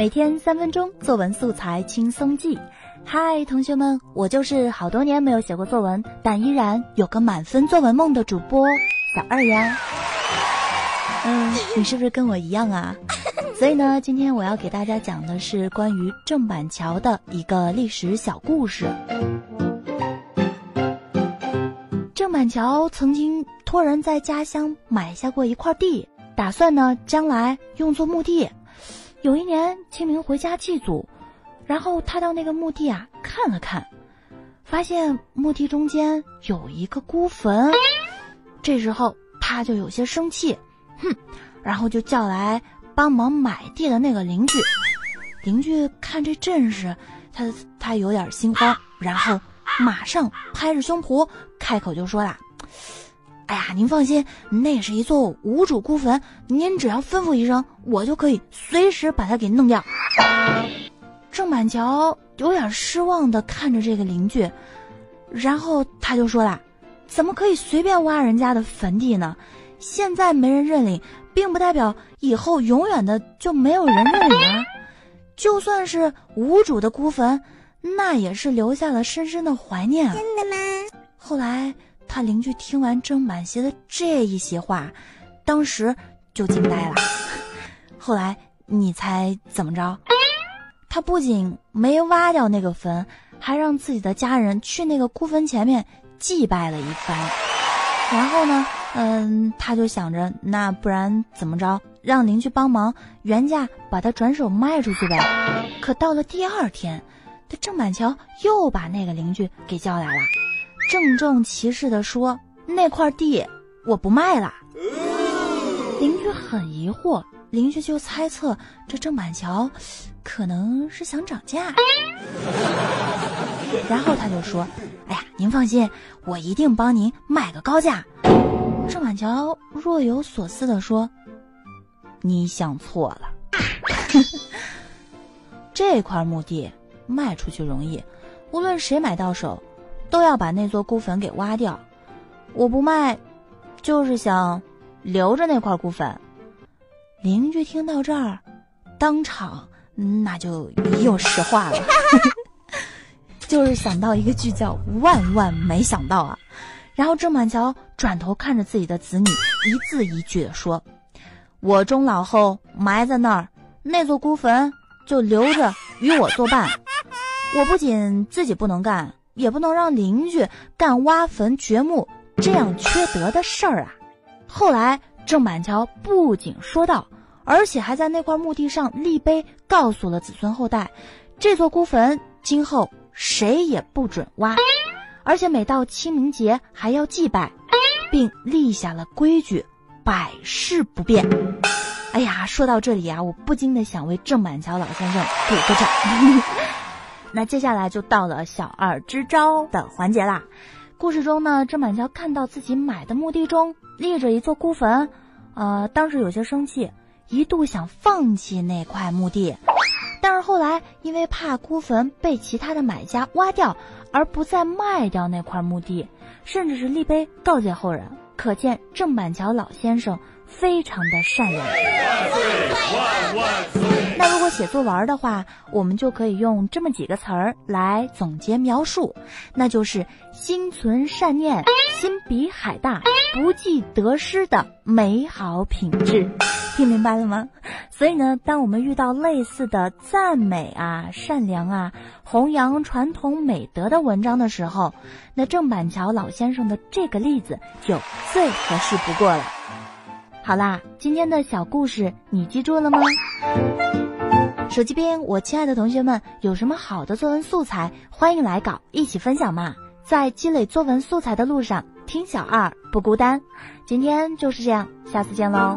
每天三分钟作文素材轻松记。嗨，同学们，我就是好多年没有写过作文，但依然有个满分作文梦的主播小二呀。嗯，你是不是跟我一样啊？所以呢，今天我要给大家讲的是关于郑板桥的一个历史小故事。郑板桥曾经托人在家乡买下过一块地，打算呢将来用作墓地。有一年清明回家祭祖，然后他到那个墓地啊看了看，发现墓地中间有一个孤坟，这时候他就有些生气，哼，然后就叫来帮忙买地的那个邻居。邻居看这阵势，他他有点心慌，然后马上拍着胸脯开口就说啦。哎呀，您放心，那是一座无主孤坟，您只要吩咐一声，我就可以随时把它给弄掉。郑板桥有点失望的看着这个邻居，然后他就说了：“怎么可以随便挖人家的坟地呢？现在没人认领，并不代表以后永远的就没有人认领啊！就算是无主的孤坟，那也是留下了深深的怀念。”真的吗？后来。他邻居听完郑满邪的这一席话，当时就惊呆了。后来你猜怎么着？他不仅没挖掉那个坟，还让自己的家人去那个孤坟前面祭拜了一番。然后呢，嗯，他就想着，那不然怎么着？让邻居帮忙原价把它转手卖出去呗。可到了第二天，这郑板桥又把那个邻居给叫来了。郑重其事地说：“那块地我不卖了。”邻居很疑惑，邻居就猜测这郑板桥可能是想涨价。然后他就说：“哎呀，您放心，我一定帮您卖个高价。”郑板桥若有所思地说：“你想错了，这块墓地卖出去容易，无论谁买到手。”都要把那座孤坟给挖掉，我不卖，就是想留着那块孤坟。邻居听到这儿，当场那就又石化了，就是想到一个句叫“万万没想到啊”。然后郑板桥转头看着自己的子女，一字一句的说：“我终老后埋在那儿，那座孤坟就留着与我作伴。我不仅自己不能干。”也不能让邻居干挖坟掘墓这样缺德的事儿啊！后来郑板桥不仅说道，而且还在那块墓地上立碑，告诉了子孙后代，这座孤坟今后谁也不准挖，而且每到清明节还要祭拜，并立下了规矩，百世不变。哎呀，说到这里啊，我不禁的想为郑板桥老先生鼓个掌。那接下来就到了小二支招的环节啦。故事中呢，郑板桥看到自己买的墓地中立着一座孤坟，呃，当时有些生气，一度想放弃那块墓地。但是后来因为怕孤坟被其他的买家挖掉，而不再卖掉那块墓地，甚至是立碑告诫后人。可见郑板桥老先生非常的善良。写作文的话，我们就可以用这么几个词儿来总结描述，那就是心存善念、心比海大、不计得失的美好品质。听明白了吗？所以呢，当我们遇到类似的赞美啊、善良啊、弘扬传统美德的文章的时候，那郑板桥老先生的这个例子就最合适不过了。好啦，今天的小故事你记住了吗？手机边，我亲爱的同学们，有什么好的作文素材，欢迎来搞，一起分享嘛！在积累作文素材的路上，听小二不孤单。今天就是这样，下次见喽。